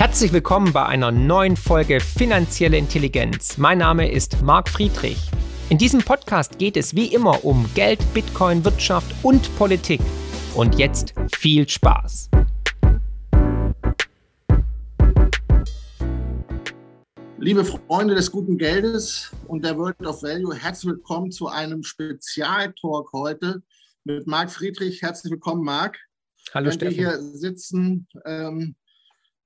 Herzlich willkommen bei einer neuen Folge Finanzielle Intelligenz. Mein Name ist Marc Friedrich. In diesem Podcast geht es wie immer um Geld, Bitcoin, Wirtschaft und Politik. Und jetzt viel Spaß. Liebe Freunde des guten Geldes und der World of Value, herzlich willkommen zu einem Spezialtalk heute mit Marc Friedrich. Herzlich willkommen, Marc. Hallo, Wenn Steffen. wir hier sitzen, ähm,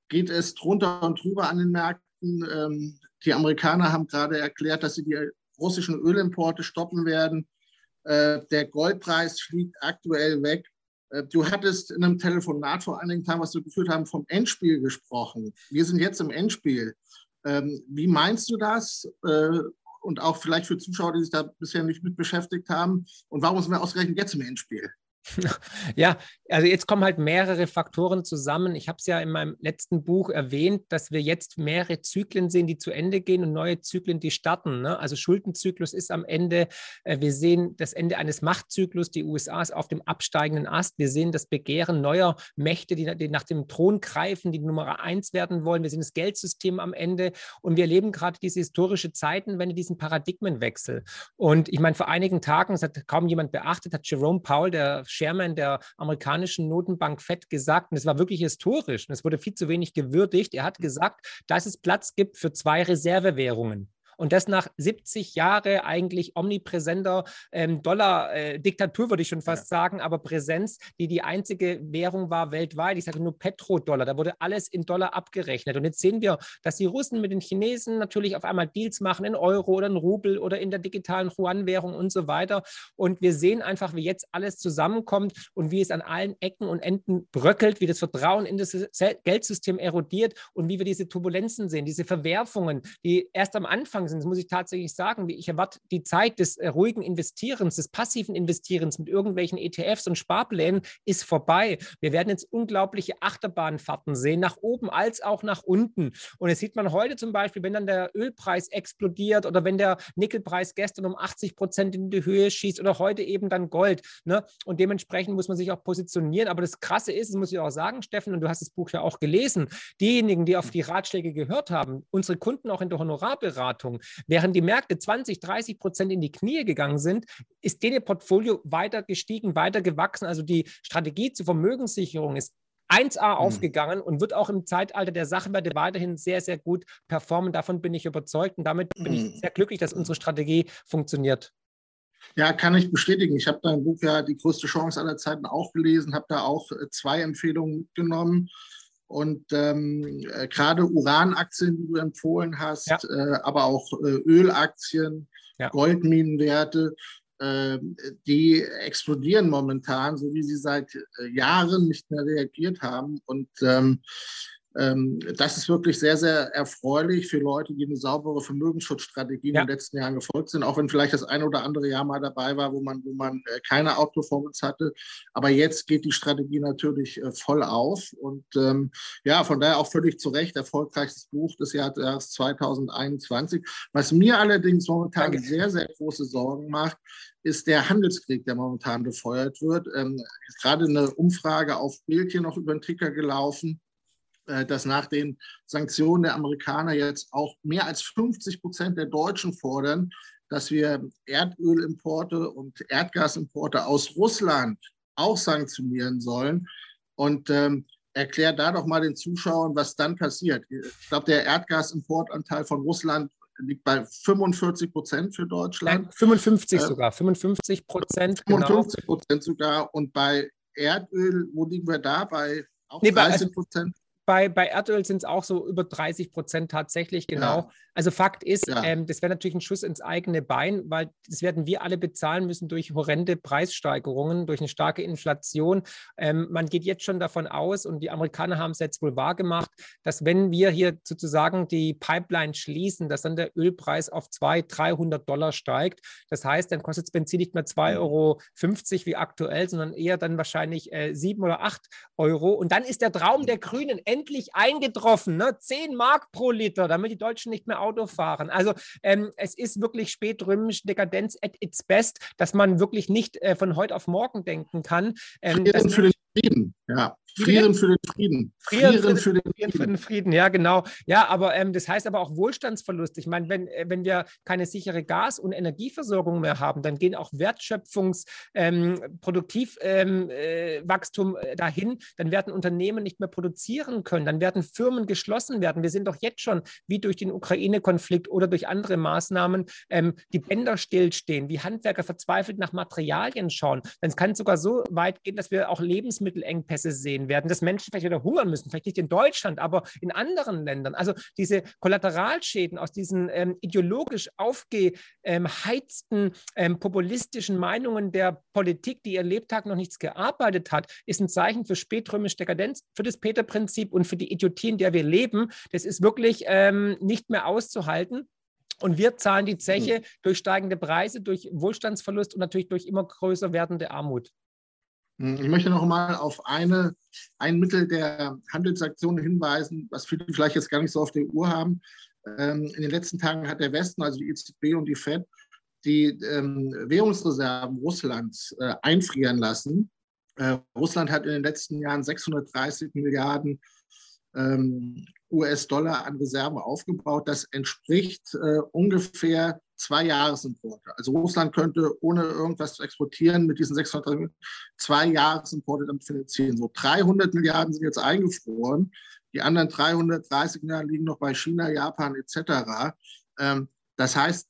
geht es drunter und drüber an den Märkten. Ähm, die Amerikaner haben gerade erklärt, dass sie die russischen Ölimporte stoppen werden. Äh, der Goldpreis fliegt aktuell weg. Äh, du hattest in einem Telefonat vor einigen Tagen, was wir geführt haben, vom Endspiel gesprochen. Wir sind jetzt im Endspiel. Ähm, wie meinst du das? Äh, und auch vielleicht für Zuschauer, die sich da bisher nicht mit beschäftigt haben. Und warum sind wir ausgerechnet jetzt im Endspiel? Ja, also jetzt kommen halt mehrere Faktoren zusammen. Ich habe es ja in meinem letzten Buch erwähnt, dass wir jetzt mehrere Zyklen sehen, die zu Ende gehen und neue Zyklen, die starten. Ne? Also Schuldenzyklus ist am Ende. Äh, wir sehen das Ende eines Machtzyklus. Die USA ist auf dem absteigenden Ast. Wir sehen das Begehren neuer Mächte, die, nach dem Thron greifen, die Nummer eins werden wollen. Wir sehen das Geldsystem am Ende und wir erleben gerade diese historische Zeitenwende, diesen Paradigmenwechsel. Und ich meine, vor einigen Tagen, das hat kaum jemand beachtet, hat Jerome Powell, der Chairman der amerikanischen Notenbank FED gesagt, und es war wirklich historisch, und es wurde viel zu wenig gewürdigt, er hat gesagt, dass es Platz gibt für zwei Reservewährungen. Und das nach 70 Jahren eigentlich omnipräsenter ähm, Dollar-Diktatur, äh, würde ich schon fast ja. sagen, aber Präsenz, die die einzige Währung war weltweit. Ich sage nur Petrodollar. Da wurde alles in Dollar abgerechnet. Und jetzt sehen wir, dass die Russen mit den Chinesen natürlich auf einmal Deals machen in Euro oder in Rubel oder in der digitalen Yuan-Währung und so weiter. Und wir sehen einfach, wie jetzt alles zusammenkommt und wie es an allen Ecken und Enden bröckelt, wie das Vertrauen in das Geldsystem erodiert und wie wir diese Turbulenzen sehen, diese Verwerfungen, die erst am Anfang sind, das muss ich tatsächlich sagen. Ich erwarte die Zeit des äh, ruhigen Investierens, des passiven Investierens mit irgendwelchen ETFs und Sparplänen ist vorbei. Wir werden jetzt unglaubliche Achterbahnfahrten sehen, nach oben als auch nach unten. Und das sieht man heute zum Beispiel, wenn dann der Ölpreis explodiert oder wenn der Nickelpreis gestern um 80 Prozent in die Höhe schießt oder heute eben dann Gold. Ne? Und dementsprechend muss man sich auch positionieren. Aber das Krasse ist, das muss ich auch sagen, Steffen, und du hast das Buch ja auch gelesen, diejenigen, die auf die Ratschläge gehört haben, unsere Kunden auch in der Honorarberatung, während die Märkte 20, 30 Prozent in die Knie gegangen sind, ist denen Portfolio weiter gestiegen, weiter gewachsen. Also die Strategie zur Vermögenssicherung ist 1A mhm. aufgegangen und wird auch im Zeitalter der Sachwerte weiterhin sehr, sehr gut performen. Davon bin ich überzeugt und damit bin ich mhm. sehr glücklich, dass unsere Strategie funktioniert. Ja, kann ich bestätigen. Ich habe dein Buch ja die größte Chance aller Zeiten auch gelesen, habe da auch äh, zwei Empfehlungen mitgenommen. Und ähm, äh, gerade Uranaktien, die du empfohlen hast, ja. äh, aber auch äh, Ölaktien, ja. Goldminenwerte, ähm, die explodieren momentan, so wie sie seit äh, Jahren nicht mehr reagiert haben. Und ähm, das ist wirklich sehr, sehr erfreulich für Leute, die eine saubere Vermögensschutzstrategie ja. in den letzten Jahren gefolgt sind, auch wenn vielleicht das eine oder andere Jahr mal dabei war, wo man, wo man äh, keine Outperformance hatte. Aber jetzt geht die Strategie natürlich äh, voll auf. Und ähm, ja, von daher auch völlig zu Recht erfolgreichstes Buch des Jahres 2021. Was mir allerdings momentan Danke. sehr, sehr große Sorgen macht, ist der Handelskrieg, der momentan befeuert wird. Ähm, ist gerade eine Umfrage auf Bild hier noch über den Ticker gelaufen dass nach den Sanktionen der Amerikaner jetzt auch mehr als 50 Prozent der Deutschen fordern, dass wir Erdölimporte und Erdgasimporte aus Russland auch sanktionieren sollen. Und ähm, erklär da doch mal den Zuschauern, was dann passiert. Ich glaube, der Erdgasimportanteil von Russland liegt bei 45 Prozent für Deutschland. Nein, 55 äh, sogar, 55 Prozent. 55 Prozent genau. sogar. Und bei Erdöl, wo liegen wir da? Bei auch nee, 30 Prozent? Bei, bei Erdöl sind es auch so über 30 Prozent tatsächlich, genau. Ja. Also Fakt ist, ja. ähm, das wäre natürlich ein Schuss ins eigene Bein, weil das werden wir alle bezahlen müssen durch horrende Preissteigerungen, durch eine starke Inflation. Ähm, man geht jetzt schon davon aus, und die Amerikaner haben es jetzt wohl wahrgemacht, dass wenn wir hier sozusagen die Pipeline schließen, dass dann der Ölpreis auf 200, 300 Dollar steigt. Das heißt, dann kostet das Benzin nicht mehr 2,50 mhm. Euro wie aktuell, sondern eher dann wahrscheinlich äh, 7 oder 8 Euro. Und dann ist der Traum der Grünen endlich eingetroffen. Ne? 10 Mark pro Liter, damit die Deutschen nicht mehr Auto fahren. Also ähm, es ist wirklich spätrömisch Dekadenz at its best, dass man wirklich nicht äh, von heute auf morgen denken kann. Ähm, für den Frieden, ja. Frieren für den Frieden. Frieren, Frieren für, den, Frieren für den Frieden, ja, genau. Ja, aber ähm, das heißt aber auch Wohlstandsverlust. Ich meine, wenn, äh, wenn wir keine sichere Gas- und Energieversorgung mehr haben, dann gehen auch Wertschöpfungs-, ähm, Produktivwachstum ähm, äh, dahin. Dann werden Unternehmen nicht mehr produzieren können. Dann werden Firmen geschlossen werden. Wir sind doch jetzt schon, wie durch den Ukraine-Konflikt oder durch andere Maßnahmen, ähm, die Bänder stillstehen, wie Handwerker verzweifelt nach Materialien schauen. Dann kann es sogar so weit gehen, dass wir auch Lebensmittelengpässe sehen werden, dass Menschen vielleicht wieder hungern müssen, vielleicht nicht in Deutschland, aber in anderen Ländern. Also diese Kollateralschäden aus diesen ähm, ideologisch aufgeheizten ähm, populistischen Meinungen der Politik, die ihr Lebtag noch nichts gearbeitet hat, ist ein Zeichen für spätrömische Dekadenz, für das Peter-Prinzip und für die Idiotie, in der wir leben. Das ist wirklich ähm, nicht mehr auszuhalten. Und wir zahlen die Zeche mhm. durch steigende Preise, durch Wohlstandsverlust und natürlich durch immer größer werdende Armut. Hm, ich möchte noch mal auf eine, ein Mittel der Handelsaktionen hinweisen, was viele vielleicht jetzt gar nicht so auf der Uhr haben. Ähm, in den letzten Tagen hat der Westen, also die EZB und die FED, die ähm, Währungsreserven Russlands äh, einfrieren lassen. Äh, Russland hat in den letzten Jahren 630 Milliarden ähm, US-Dollar an Reserven aufgebaut. Das entspricht äh, ungefähr zwei Jahresimporte. Also Russland könnte ohne irgendwas zu exportieren mit diesen 600 zwei Jahresimporte damit finanzieren. So 300 Milliarden sind jetzt eingefroren. Die anderen 330 Milliarden liegen noch bei China, Japan etc. Ähm, das heißt,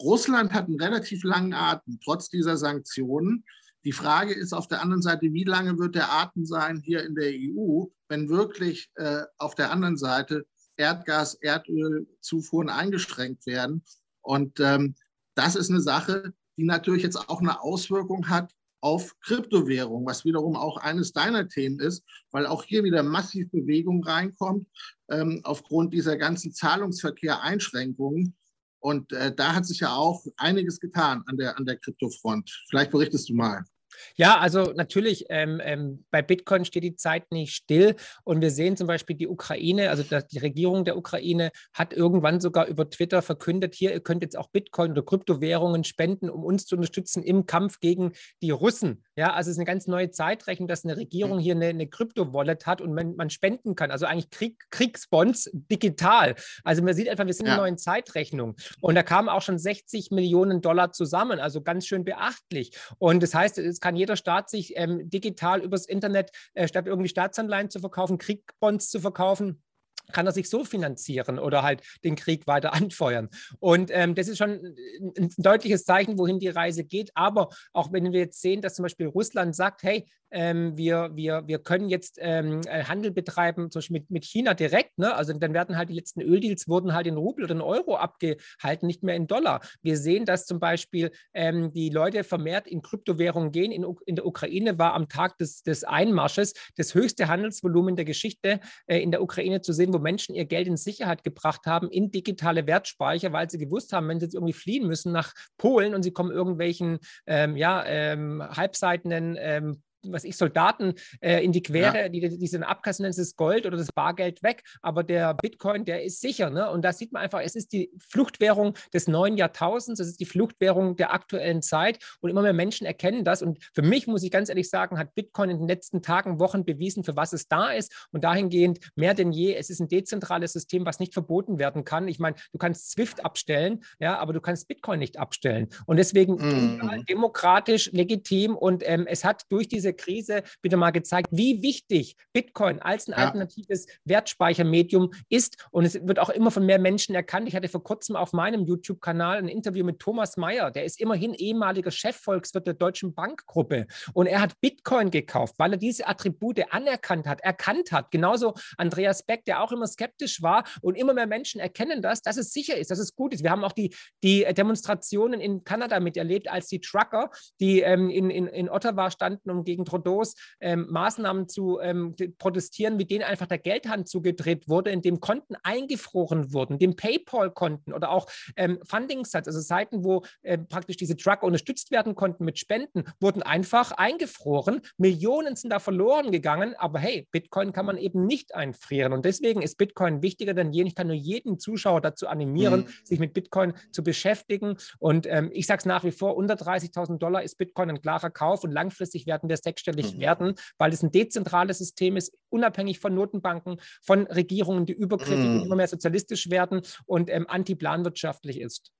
Russland hat einen relativ langen Atem, trotz dieser Sanktionen. Die Frage ist auf der anderen Seite, wie lange wird der Atem sein hier in der EU, wenn wirklich äh, auf der anderen Seite Erdgas, Erdölzufuhren eingeschränkt werden. Und ähm, das ist eine Sache, die natürlich jetzt auch eine Auswirkung hat auf Kryptowährungen, was wiederum auch eines deiner Themen ist, weil auch hier wieder massiv Bewegung reinkommt ähm, aufgrund dieser ganzen Zahlungsverkehr-Einschränkungen. Und äh, da hat sich ja auch einiges getan an der, an der Kryptofront. Vielleicht berichtest du mal. Ja, also natürlich, ähm, ähm, bei Bitcoin steht die Zeit nicht still und wir sehen zum Beispiel die Ukraine, also die Regierung der Ukraine hat irgendwann sogar über Twitter verkündet, hier, ihr könnt jetzt auch Bitcoin oder Kryptowährungen spenden, um uns zu unterstützen im Kampf gegen die Russen. Ja, also es ist eine ganz neue Zeitrechnung, dass eine Regierung hier eine, eine Krypto-Wallet hat und man, man, spenden kann. Also eigentlich Krieg, Kriegsbonds digital. Also man sieht einfach, wir sind ja. in einer neuen Zeitrechnung. Und da kamen auch schon 60 Millionen Dollar zusammen, also ganz schön beachtlich. Und das heißt, es kann jeder Staat sich ähm, digital übers Internet, äh, statt irgendwie Staatsanleihen zu verkaufen, Kriegbonds zu verkaufen, kann er sich so finanzieren oder halt den Krieg weiter anfeuern. Und ähm, das ist schon ein deutliches Zeichen, wohin die Reise geht. Aber auch wenn wir jetzt sehen, dass zum Beispiel Russland sagt, hey, ähm, wir, wir, wir können jetzt ähm, äh, Handel betreiben, zum Beispiel mit, mit China direkt. Ne? Also dann werden halt die letzten Öldeals wurden halt in Rubel oder in Euro abgehalten, nicht mehr in Dollar. Wir sehen, dass zum Beispiel ähm, die Leute vermehrt in Kryptowährungen gehen. In, in der Ukraine war am Tag des, des Einmarsches das höchste Handelsvolumen der Geschichte äh, in der Ukraine zu sehen, wo Menschen ihr Geld in Sicherheit gebracht haben in digitale Wertspeicher, weil sie gewusst haben, wenn sie jetzt irgendwie fliehen müssen nach Polen und sie kommen irgendwelchen ähm, ja, ähm, halbseitenden ähm, was ich, Soldaten äh, in die Quere, ja. die, die sind abkassen, das Gold oder das Bargeld weg, aber der Bitcoin, der ist sicher. Ne? Und da sieht man einfach, es ist die Fluchtwährung des neuen Jahrtausends, es ist die Fluchtwährung der aktuellen Zeit und immer mehr Menschen erkennen das. Und für mich, muss ich ganz ehrlich sagen, hat Bitcoin in den letzten Tagen, Wochen bewiesen, für was es da ist. Und dahingehend mehr denn je, es ist ein dezentrales System, was nicht verboten werden kann. Ich meine, du kannst SWIFT abstellen, ja, aber du kannst Bitcoin nicht abstellen. Und deswegen mhm. demokratisch, legitim und ähm, es hat durch diese Krise wieder mal gezeigt, wie wichtig Bitcoin als ein ja. alternatives Wertspeichermedium ist. Und es wird auch immer von mehr Menschen erkannt. Ich hatte vor kurzem auf meinem YouTube-Kanal ein Interview mit Thomas Mayer, der ist immerhin ehemaliger Chefvolkswirt der Deutschen Bankgruppe. Und er hat Bitcoin gekauft, weil er diese Attribute anerkannt hat, erkannt hat. Genauso Andreas Beck, der auch immer skeptisch war. Und immer mehr Menschen erkennen das, dass es sicher ist, dass es gut ist. Wir haben auch die, die Demonstrationen in Kanada miterlebt, als die Trucker, die ähm, in, in, in Ottawa standen, um gegen gegen Trudeaus ähm, Maßnahmen zu ähm, protestieren, mit denen einfach der Geldhand zugedreht wurde, in dem Konten eingefroren wurden, dem PayPal-Konten oder auch ähm, Funding-Sites, also Seiten, wo äh, praktisch diese Trucker unterstützt werden konnten mit Spenden, wurden einfach eingefroren. Millionen sind da verloren gegangen, aber hey, Bitcoin kann man eben nicht einfrieren und deswegen ist Bitcoin wichtiger denn je. Ich kann nur jeden Zuschauer dazu animieren, mhm. sich mit Bitcoin zu beschäftigen und ähm, ich sage es nach wie vor, unter 30.000 Dollar ist Bitcoin ein klarer Kauf und langfristig werden wir sechsstellig mhm. werden, weil es ein dezentrales System ist, unabhängig von Notenbanken, von Regierungen, die übergriffig mhm. und immer mehr sozialistisch werden und ähm, antiplanwirtschaftlich ist.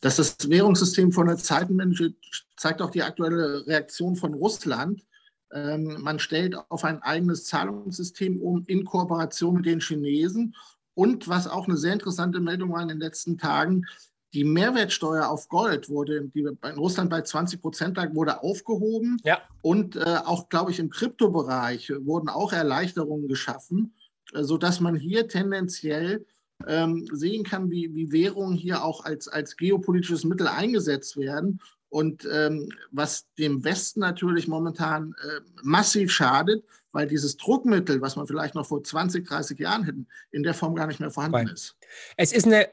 Dass das Währungssystem von der Zeitenwende zeigt auch die aktuelle Reaktion von Russland. Ähm, man stellt auf ein eigenes Zahlungssystem um in Kooperation mit den Chinesen. Und was auch eine sehr interessante Meldung war in den letzten Tagen, die Mehrwertsteuer auf Gold wurde, die in Russland bei 20 Prozent lag, wurde aufgehoben. Ja. Und äh, auch, glaube ich, im Kryptobereich wurden auch Erleichterungen geschaffen, äh, sodass man hier tendenziell ähm, sehen kann, wie, wie Währungen hier auch als, als geopolitisches Mittel eingesetzt werden. Und ähm, was dem Westen natürlich momentan äh, massiv schadet, weil dieses Druckmittel, was man vielleicht noch vor 20, 30 Jahren hätten, in der Form gar nicht mehr vorhanden ist. Es ist eine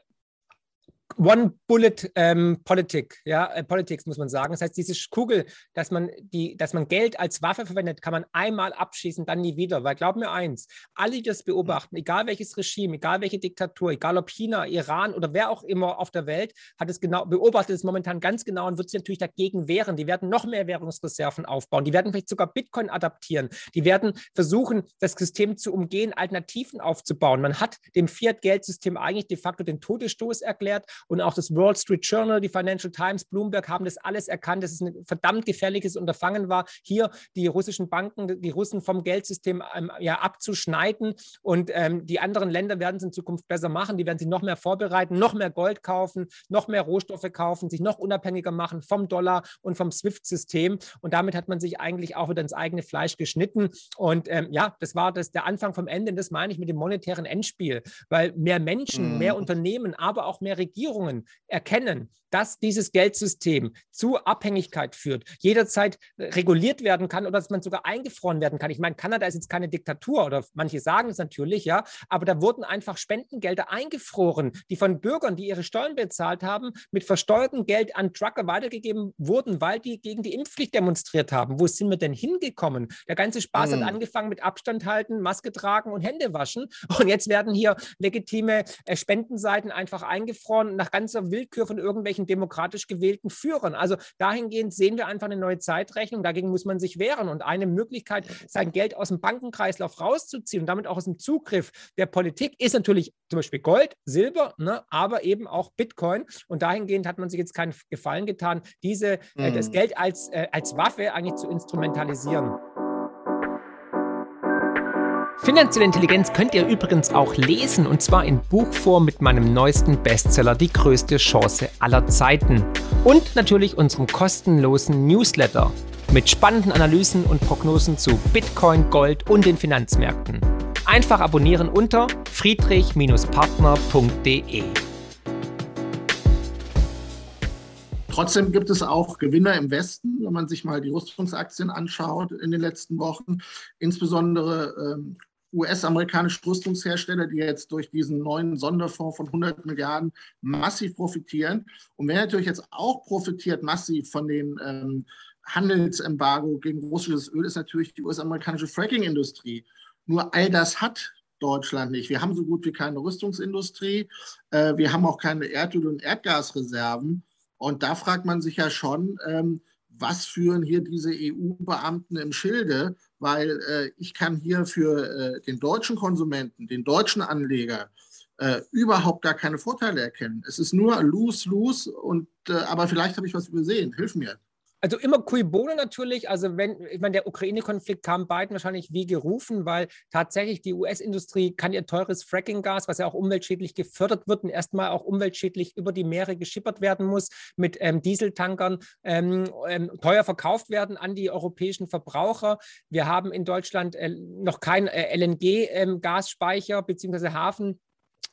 One-Bullet ähm, Politik, ja, äh, Politics muss man sagen. Das heißt, diese Kugel, dass man, die, dass man Geld als Waffe verwendet, kann man einmal abschießen, dann nie wieder. Weil glaub mir eins, alle, die das beobachten, egal welches Regime, egal welche Diktatur, egal ob China, Iran oder wer auch immer auf der Welt, hat es genau, beobachtet es momentan ganz genau und wird sich natürlich dagegen wehren. Die werden noch mehr Währungsreserven aufbauen. Die werden vielleicht sogar Bitcoin adaptieren. Die werden versuchen, das System zu umgehen, Alternativen aufzubauen. Man hat dem Fiat-Geldsystem eigentlich de facto den Todesstoß erklärt und auch das Wall Street Journal, die Financial Times, Bloomberg haben das alles erkannt, dass es ein verdammt gefährliches Unterfangen war, hier die russischen Banken, die Russen vom Geldsystem ähm, ja, abzuschneiden. Und ähm, die anderen Länder werden es in Zukunft besser machen. Die werden sich noch mehr vorbereiten, noch mehr Gold kaufen, noch mehr Rohstoffe kaufen, sich noch unabhängiger machen vom Dollar und vom SWIFT-System. Und damit hat man sich eigentlich auch wieder ins eigene Fleisch geschnitten. Und ähm, ja, das war das, der Anfang vom Ende. Und das meine ich mit dem monetären Endspiel, weil mehr Menschen, mhm. mehr Unternehmen, aber auch mehr Regierungen Regierungen erkennen, dass dieses Geldsystem zu Abhängigkeit führt, jederzeit reguliert werden kann oder dass man sogar eingefroren werden kann. Ich meine, Kanada ist jetzt keine Diktatur oder manche sagen es natürlich, ja, aber da wurden einfach Spendengelder eingefroren, die von Bürgern, die ihre Steuern bezahlt haben, mit versteuertem Geld an Trucker weitergegeben wurden, weil die gegen die Impfpflicht demonstriert haben. Wo sind wir denn hingekommen? Der ganze Spaß mhm. hat angefangen mit Abstand halten, Maske tragen und Hände waschen. Und jetzt werden hier legitime äh, Spendenseiten einfach eingefroren nach ganzer Willkür von irgendwelchen demokratisch gewählten Führern. Also dahingehend sehen wir einfach eine neue Zeitrechnung. Dagegen muss man sich wehren. Und eine Möglichkeit, sein Geld aus dem Bankenkreislauf rauszuziehen und damit auch aus dem Zugriff der Politik, ist natürlich zum Beispiel Gold, Silber, ne, aber eben auch Bitcoin. Und dahingehend hat man sich jetzt keinen Gefallen getan, diese, mhm. äh, das mhm. Geld als, äh, als Waffe eigentlich zu instrumentalisieren. Finanzielle Intelligenz könnt ihr übrigens auch lesen und zwar in Buchform mit meinem neuesten Bestseller Die größte Chance aller Zeiten und natürlich unserem kostenlosen Newsletter mit spannenden Analysen und Prognosen zu Bitcoin, Gold und den Finanzmärkten. Einfach abonnieren unter friedrich-partner.de. Trotzdem gibt es auch Gewinner im Westen, wenn man sich mal die Rüstungsaktien anschaut in den letzten Wochen. Insbesondere ähm, US-amerikanische Rüstungshersteller, die jetzt durch diesen neuen Sonderfonds von 100 Milliarden massiv profitieren. Und wer natürlich jetzt auch profitiert massiv von den ähm, Handelsembargo gegen russisches Öl, ist natürlich die US-amerikanische Fracking-Industrie. Nur all das hat Deutschland nicht. Wir haben so gut wie keine Rüstungsindustrie. Äh, wir haben auch keine Erdöl- und Erdgasreserven. Und da fragt man sich ja schon, ähm, was führen hier diese EU-Beamten im Schilde? Weil äh, ich kann hier für äh, den deutschen Konsumenten, den deutschen Anleger äh, überhaupt gar keine Vorteile erkennen. Es ist nur lose-lose und äh, aber vielleicht habe ich was übersehen. Hilf mir also immer cui bono natürlich. Also wenn, ich meine, der Ukraine-Konflikt kam beiden wahrscheinlich wie gerufen, weil tatsächlich die US-Industrie kann ihr teures Fracking-Gas, was ja auch umweltschädlich gefördert wird und erstmal auch umweltschädlich über die Meere geschippert werden muss, mit ähm, Dieseltankern ähm, ähm, teuer verkauft werden an die europäischen Verbraucher. Wir haben in Deutschland äh, noch keinen äh, LNG-Gasspeicher ähm, bzw. Hafen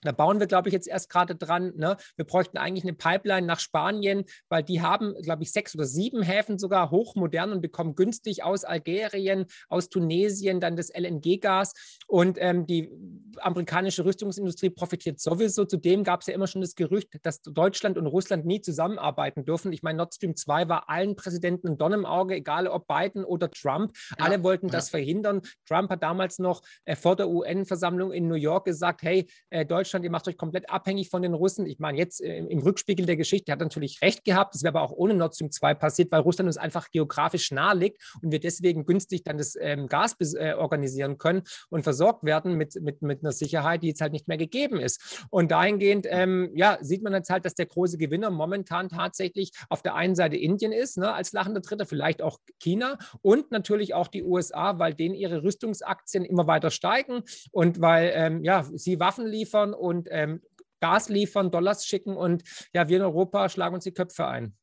da bauen wir, glaube ich, jetzt erst gerade dran. Ne? Wir bräuchten eigentlich eine Pipeline nach Spanien, weil die haben, glaube ich, sechs oder sieben Häfen sogar hochmodern und bekommen günstig aus Algerien, aus Tunesien dann das LNG-Gas. Und ähm, die amerikanische Rüstungsindustrie profitiert sowieso. Zudem gab es ja immer schon das Gerücht, dass Deutschland und Russland nie zusammenarbeiten dürfen. Ich meine, Nord Stream 2 war allen Präsidenten ein Don im Auge, egal ob Biden oder Trump. Ja, Alle wollten ja. das verhindern. Trump hat damals noch äh, vor der UN-Versammlung in New York gesagt, hey, äh, Deutschland Deutschland, ihr macht euch komplett abhängig von den Russen. Ich meine, jetzt äh, im Rückspiegel der Geschichte hat natürlich recht gehabt. Das wäre aber auch ohne Nord Stream 2 passiert, weil Russland uns einfach geografisch nahe liegt und wir deswegen günstig dann das ähm, Gas äh, organisieren können und versorgt werden mit, mit, mit einer Sicherheit, die jetzt halt nicht mehr gegeben ist. Und dahingehend, ähm, ja, sieht man jetzt halt, dass der große Gewinner momentan tatsächlich auf der einen Seite Indien ist, ne, als lachender Dritter, vielleicht auch China und natürlich auch die USA, weil denen ihre Rüstungsaktien immer weiter steigen und weil ähm, ja, sie Waffen liefern und ähm, Gas liefern, Dollars schicken und ja, wir in Europa schlagen uns die Köpfe ein.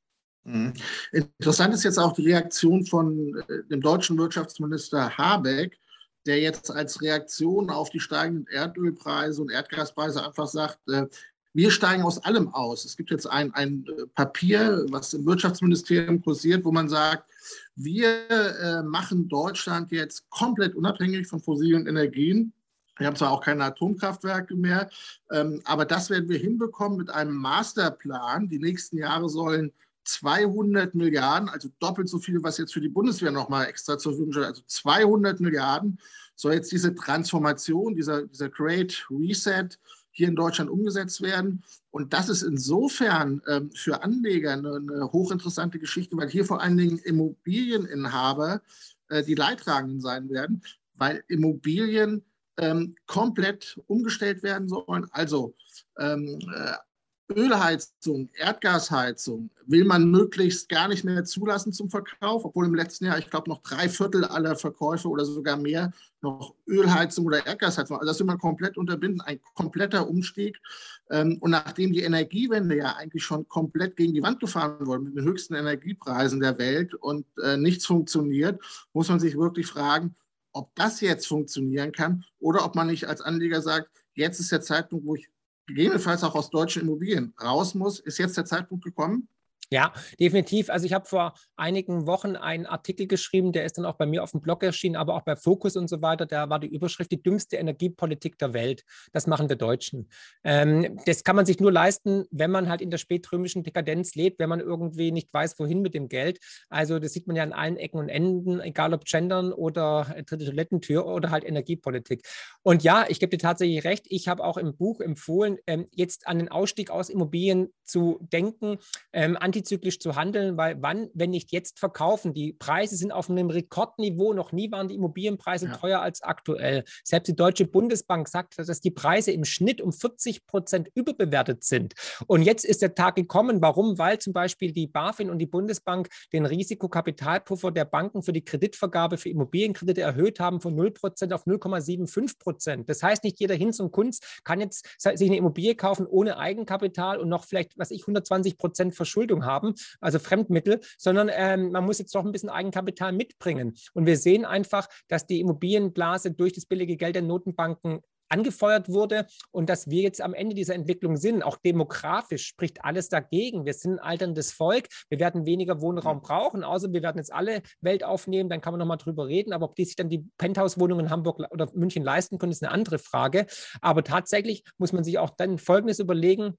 Mhm. Interessant ist jetzt auch die Reaktion von äh, dem deutschen Wirtschaftsminister Habeck, der jetzt als Reaktion auf die steigenden Erdölpreise und Erdgaspreise einfach sagt, äh, wir steigen aus allem aus. Es gibt jetzt ein, ein äh, Papier, was im Wirtschaftsministerium kursiert, wo man sagt, wir machen Deutschland jetzt komplett unabhängig von fossilen Energien. Wir haben zwar auch keine Atomkraftwerke mehr, ähm, aber das werden wir hinbekommen mit einem Masterplan. Die nächsten Jahre sollen 200 Milliarden, also doppelt so viel, was jetzt für die Bundeswehr nochmal extra zur Verfügung steht, also 200 Milliarden soll jetzt diese Transformation, dieser, dieser Great Reset hier in Deutschland umgesetzt werden. Und das ist insofern ähm, für Anleger eine, eine, hochinteressante Geschichte, weil hier vor allen Dingen Immobilieninhaber äh, die Leidtragenden sein werden, weil Immobilien ähm, komplett umgestellt werden sollen. Also ähm, äh, Ölheizung, Erdgasheizung will man möglichst gar nicht mehr zulassen zum Verkauf, obwohl im letzten Jahr, ich glaube, noch drei Viertel aller Verkäufe oder sogar mehr noch Ölheizung oder Erdgasheizung. Also das will man komplett unterbinden, ein kompletter Umstieg. Ähm, und nachdem die Energiewende ja eigentlich schon komplett gegen die Wand gefahren wurde, mit den höchsten Energiepreisen der Welt und äh, nichts funktioniert, muss man sich wirklich fragen, ob das jetzt funktionieren kann oder ob man nicht als Anleger sagt, jetzt ist der Zeitpunkt, wo ich gegebenenfalls auch aus deutschen Immobilien raus muss. Ist jetzt der Zeitpunkt gekommen? Ja, definitiv. Also ich habe vor einigen Wochen einen Artikel geschrieben, der ist dann auch bei mir auf dem Blog erschienen, aber auch bei Focus und so weiter. Da war die Überschrift die dümmste Energiepolitik der Welt. Das machen wir Deutschen. Ähm, das kann man sich nur leisten, wenn man halt in der spätrömischen Dekadenz lebt, wenn man irgendwie nicht weiß, wohin mit dem Geld. Also das sieht man ja an allen Ecken und Enden, egal ob Gendern oder dritte Toilettentür oder halt Energiepolitik. Und ja, ich gebe dir tatsächlich recht. Ich habe auch im Buch empfohlen, ähm, jetzt an den Ausstieg aus Immobilien zu denken, ähm, antizyklisch zu handeln, weil wann, wenn nicht jetzt verkaufen? Die Preise sind auf einem Rekordniveau. Noch nie waren die Immobilienpreise ja. teuer als aktuell. Selbst die Deutsche Bundesbank sagt, dass die Preise im Schnitt um 40 Prozent überbewertet sind. Und jetzt ist der Tag gekommen. Warum? Weil zum Beispiel die BaFin und die Bundesbank den Risikokapitalpuffer der Banken für die Kreditvergabe für Immobilienkredite erhöht haben von 0 Prozent auf 0,75 Prozent. Das heißt, nicht jeder Hinz und Kunst kann jetzt sich eine Immobilie kaufen ohne Eigenkapital und noch vielleicht, was ich, 120 Prozent Verschuldung haben, also Fremdmittel, sondern ähm, man muss jetzt doch ein bisschen Eigenkapital mitbringen. Und wir sehen einfach, dass die Immobilienblase durch das billige Geld der Notenbanken angefeuert wurde und dass wir jetzt am Ende dieser Entwicklung sind. Auch demografisch spricht alles dagegen. Wir sind ein alterndes Volk. Wir werden weniger Wohnraum mhm. brauchen, außer wir werden jetzt alle Welt aufnehmen. Dann kann man nochmal drüber reden. Aber ob die sich dann die Penthouse-Wohnungen in Hamburg oder München leisten können, ist eine andere Frage. Aber tatsächlich muss man sich auch dann Folgendes überlegen.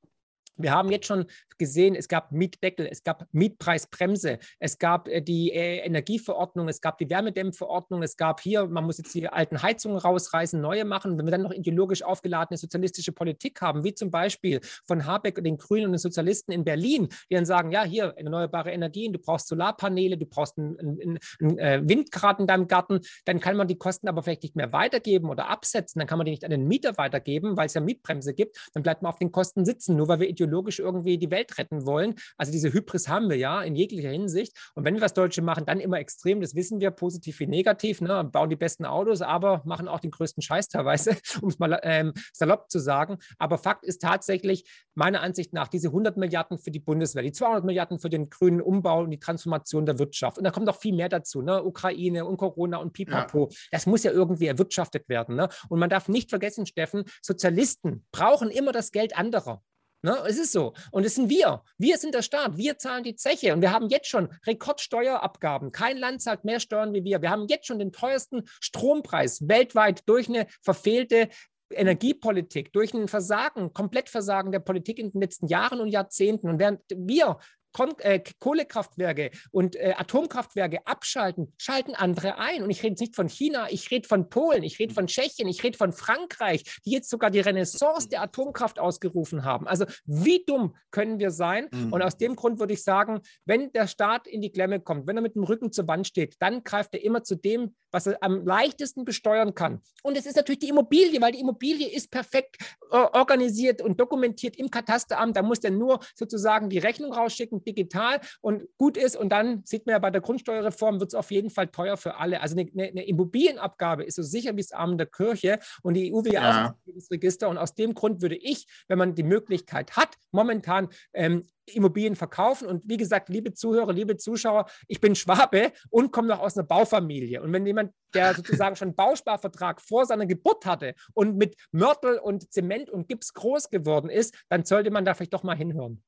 Wir haben jetzt schon gesehen, es gab Mietdeckel, es gab Mietpreisbremse, es gab äh, die äh, Energieverordnung, es gab die Wärmedämmverordnung, es gab hier, man muss jetzt die alten Heizungen rausreißen, neue machen. Wenn wir dann noch ideologisch aufgeladene sozialistische Politik haben, wie zum Beispiel von Habeck und den Grünen und den Sozialisten in Berlin, die dann sagen, ja, hier erneuerbare Energien, du brauchst Solarpaneele, du brauchst ein, ein, ein, äh, Windgrad in deinem Garten, dann kann man die Kosten aber vielleicht nicht mehr weitergeben oder absetzen, dann kann man die nicht an den Mieter weitergeben, weil es ja Mietbremse gibt, dann bleibt man auf den Kosten sitzen, nur weil wir ideologisch irgendwie die Welt retten wollen. Also diese Hybris haben wir ja in jeglicher Hinsicht. Und wenn wir was Deutsche machen, dann immer extrem, das wissen wir, positiv wie negativ, ne? bauen die besten Autos, aber machen auch den größten Scheiß teilweise, um es mal ähm, salopp zu sagen. Aber Fakt ist tatsächlich, meiner Ansicht nach, diese 100 Milliarden für die Bundeswehr, die 200 Milliarden für den grünen Umbau und die Transformation der Wirtschaft. Und da kommt noch viel mehr dazu, ne? Ukraine und Corona und Pipapo. Ja. Das muss ja irgendwie erwirtschaftet werden. Ne? Und man darf nicht vergessen, Steffen, Sozialisten brauchen immer das Geld anderer. Ne? Es ist so. Und es sind wir. Wir sind der Staat. Wir zahlen die Zeche. Und wir haben jetzt schon Rekordsteuerabgaben. Kein Land zahlt mehr Steuern wie wir. Wir haben jetzt schon den teuersten Strompreis weltweit durch eine verfehlte Energiepolitik, durch ein Versagen, Komplettversagen der Politik in den letzten Jahren und Jahrzehnten. Und während wir Kon äh, Kohlekraftwerke und äh, Atomkraftwerke abschalten, schalten andere ein. Und ich rede nicht von China, ich rede von Polen, ich rede von Tschechien, ich rede von Frankreich, die jetzt sogar die Renaissance der Atomkraft ausgerufen haben. Also wie dumm können wir sein? Mhm. Und aus dem Grund würde ich sagen, wenn der Staat in die Klemme kommt, wenn er mit dem Rücken zur Wand steht, dann greift er immer zu dem, was er am leichtesten besteuern kann. Und es ist natürlich die Immobilie, weil die Immobilie ist perfekt äh, organisiert und dokumentiert im Katasteramt. Da muss der nur sozusagen die Rechnung rausschicken, digital und gut ist. Und dann sieht man ja bei der Grundsteuerreform, wird es auf jeden Fall teuer für alle. Also eine, eine, Immobilienabgabe ist so sicher wie das Arm der Kirche. Und die EU will ja auch das Register. Und aus dem Grund würde ich, wenn man die Möglichkeit hat, momentan ähm, Immobilien verkaufen. Und wie gesagt, liebe Zuhörer, liebe Zuschauer, ich bin Schwabe und komme noch aus einer Baufamilie. Und wenn jemand, der sozusagen schon einen Bausparvertrag vor seiner Geburt hatte und mit Mörtel und Zement und Gips groß geworden ist, dann sollte man da vielleicht doch mal hinhören.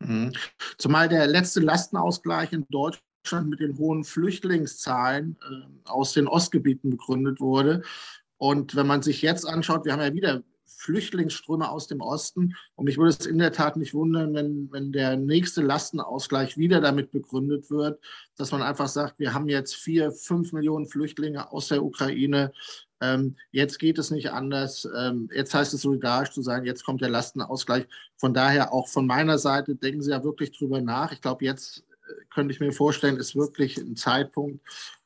Mhm. Zumal der letzte Lastenausgleich in Deutschland mit den hohen Flüchtlingszahlen äh, aus den Ostgebieten begründet wurde. Und wenn man sich jetzt anschaut, wir haben ja wieder Flüchtlingsströme aus dem Osten. Und mich würde es in der Tat nicht wundern, wenn, wenn der nächste Lastenausgleich wieder damit begründet wird, dass man einfach sagt, wir haben jetzt vier, fünf Millionen Flüchtlinge aus der Ukraine. Ähm, jetzt geht es nicht anders. Ähm, jetzt heißt es solidarisch zu sein. Jetzt kommt der Lastenausgleich. Von daher auch von meiner Seite denken Sie ja wirklich drüber nach. Ich glaube, jetzt äh, könnte ich mir vorstellen, ist wirklich ein Zeitpunkt,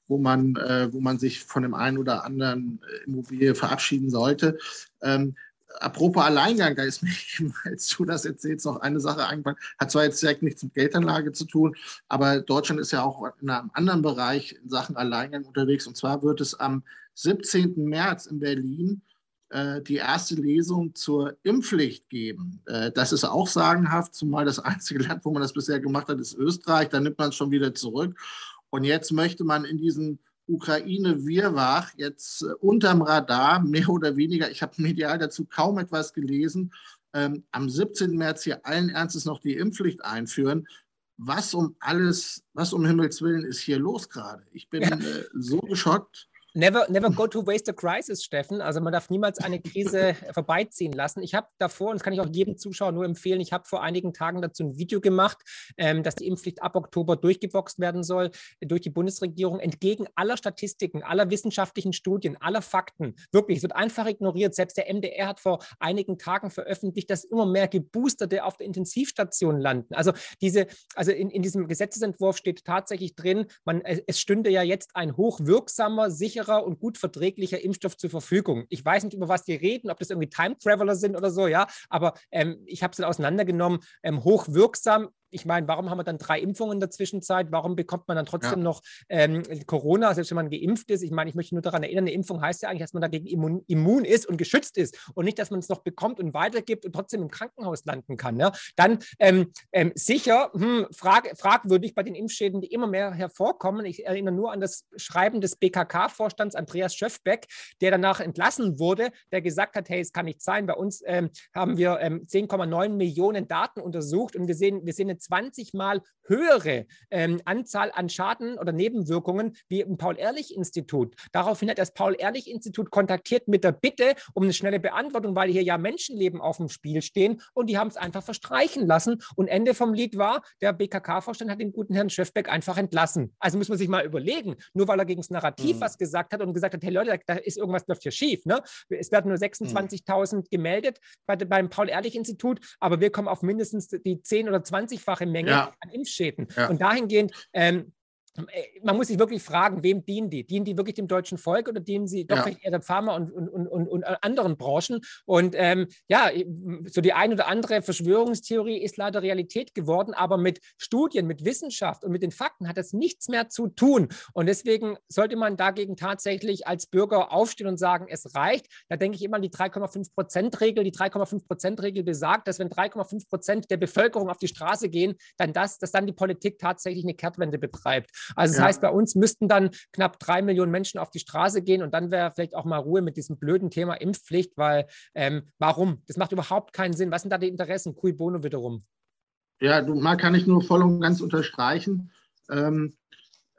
wo man, äh, wo man sich von dem einen oder anderen äh, Immobilie verabschieden sollte. Ähm, apropos Alleingang, da ist mir, als du das erzählst, noch eine Sache eingefallen. Hat zwar jetzt direkt nichts mit Geldanlage zu tun, aber Deutschland ist ja auch in einem anderen Bereich in Sachen Alleingang unterwegs. Und zwar wird es am 17. März in Berlin äh, die erste Lesung zur Impfpflicht geben. Äh, das ist auch sagenhaft, zumal das einzige Land, wo man das bisher gemacht hat, ist Österreich. Da nimmt man es schon wieder zurück. Und jetzt möchte man in diesen Ukraine-Wirrwarr jetzt äh, unterm Radar, mehr oder weniger, ich habe medial dazu kaum etwas gelesen, ähm, am 17. März hier allen Ernstes noch die Impfpflicht einführen. Was um alles, was um Himmels Willen ist hier los gerade? Ich bin ja. äh, so geschockt. Never, never go to waste a crisis, Steffen. Also man darf niemals eine Krise vorbeiziehen lassen. Ich habe davor, und das kann ich auch jedem Zuschauer nur empfehlen, ich habe vor einigen Tagen dazu ein Video gemacht, ähm, dass die Impfpflicht ab Oktober durchgeboxt werden soll durch die Bundesregierung, entgegen aller Statistiken, aller wissenschaftlichen Studien, aller Fakten. Wirklich, es wird einfach ignoriert. Selbst der MDR hat vor einigen Tagen veröffentlicht, dass immer mehr Geboosterte auf der Intensivstation landen. Also diese, also in, in diesem Gesetzesentwurf steht tatsächlich drin, man, es stünde ja jetzt ein hochwirksamer, sicherer sicherer und gut verträglicher Impfstoff zur Verfügung. Ich weiß nicht, über was die reden, ob das irgendwie Time Traveler sind oder so, ja, aber ähm, ich habe es dann auseinandergenommen, ähm, hochwirksam ich meine, warum haben wir dann drei Impfungen in der Zwischenzeit? Warum bekommt man dann trotzdem ja. noch ähm, Corona, selbst wenn man geimpft ist? Ich meine, ich möchte nur daran erinnern, eine Impfung heißt ja eigentlich, dass man dagegen immun, immun ist und geschützt ist und nicht, dass man es noch bekommt und weitergibt und trotzdem im Krankenhaus landen kann. Ne? Dann ähm, ähm, sicher hm, frag, fragwürdig bei den Impfschäden, die immer mehr hervorkommen. Ich erinnere nur an das Schreiben des BKK-Vorstands Andreas Schöffbeck, der danach entlassen wurde, der gesagt hat, hey, es kann nicht sein. Bei uns ähm, haben wir 10,9 ähm, Millionen Daten untersucht und wir sehen, wir sehen eine 20 Mal höhere ähm, Anzahl an Schaden oder Nebenwirkungen wie im Paul-Ehrlich-Institut. Daraufhin hat das Paul-Ehrlich-Institut kontaktiert mit der Bitte um eine schnelle Beantwortung, weil hier ja Menschenleben auf dem Spiel stehen und die haben es einfach verstreichen lassen. Und Ende vom Lied war, der BKK-Vorstand hat den guten Herrn Schöfbeck einfach entlassen. Also muss man sich mal überlegen, nur weil er gegen das Narrativ mhm. was gesagt hat und gesagt hat, hey Leute, da ist irgendwas läuft hier schief. Ne? Es werden nur 26.000 mhm. gemeldet bei, beim Paul-Ehrlich-Institut, aber wir kommen auf mindestens die 10- oder 20-fache Menge ja. an Impfschäden. Ja. Und dahingehend ähm, äh, man muss sich wirklich fragen, wem dienen die? Dienen die wirklich dem deutschen Volk oder dienen sie doch ja. vielleicht eher der Pharma und, und, und, und, anderen Branchen? Und ähm, ja, so die ein oder andere Verschwörungstheorie ist leider Realität geworden, aber mit Studien, mit Wissenschaft und mit den Fakten hat das nichts mehr zu tun. Und deswegen sollte man dagegen tatsächlich als Bürger aufstehen und sagen, es reicht. Da denke ich immer an die 3,5 Prozent Regel. Die 3,5 Prozent Regel besagt, dass wenn 3,5 Prozent der Bevölkerung auf die Straße gehen, dann das, dass dann die Politik tatsächlich eine Kehrtwende betreibt. Also das ja. heißt, bei uns müssten dann knapp drei Millionen Menschen auf die Straße gehen und dann wäre vielleicht auch mal Ruhe mit diesem blöden Thema Impfpflicht, weil ähm, warum? Das macht überhaupt keinen Sinn. Was sind da die Interessen? Cui bono wiederum. Ja, du, mal kann ich nur voll und ganz unterstreichen. Ähm,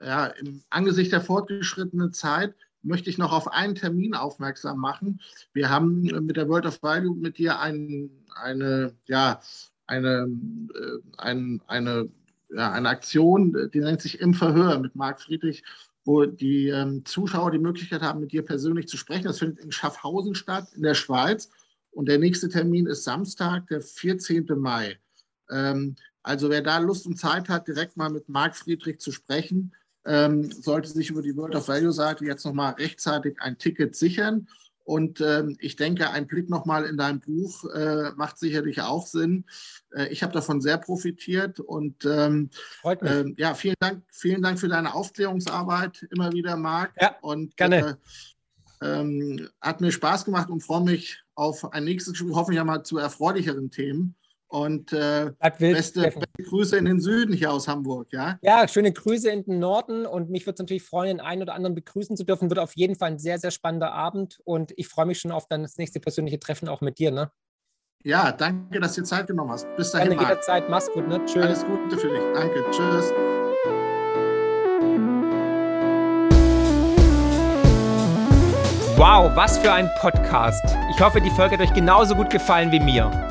ja, im Angesicht der fortgeschrittenen Zeit möchte ich noch auf einen Termin aufmerksam machen. Wir haben mit der World of Value mit dir ein, eine, ja, eine, äh, ein, eine ja, eine Aktion, die nennt sich Im Verhör mit Marc Friedrich, wo die ähm, Zuschauer die Möglichkeit haben, mit dir persönlich zu sprechen. Das findet in Schaffhausen statt, in der Schweiz. Und der nächste Termin ist Samstag, der 14. Mai. Ähm, also wer da Lust und Zeit hat, direkt mal mit Marc Friedrich zu sprechen, ähm, sollte sich über die World of Value Seite jetzt nochmal rechtzeitig ein Ticket sichern. Und ähm, ich denke, ein Blick nochmal in dein Buch äh, macht sicherlich auch Sinn. Äh, ich habe davon sehr profitiert und ähm, Freut mich. Äh, ja, vielen Dank, vielen Dank für deine Aufklärungsarbeit immer wieder, Marc. Ja, und, gerne. Äh, ähm, hat mir Spaß gemacht und freue mich auf ein nächstes Spiel, hoffentlich einmal zu erfreulicheren Themen. Und äh, beste, beste, Grüße in den Süden hier aus Hamburg, ja? Ja, schöne Grüße in den Norden und mich würde es natürlich freuen, den einen oder anderen begrüßen zu dürfen. Wird auf jeden Fall ein sehr, sehr spannender Abend und ich freue mich schon auf dann das nächste persönliche Treffen auch mit dir, ne? Ja, danke, dass du dir Zeit genommen hast. Bis dahin. Gerne jederzeit. Mach's gut, ne? Tschüss. Alles Gute für dich. Danke. Tschüss. Wow, was für ein Podcast. Ich hoffe, die Folge hat euch genauso gut gefallen wie mir.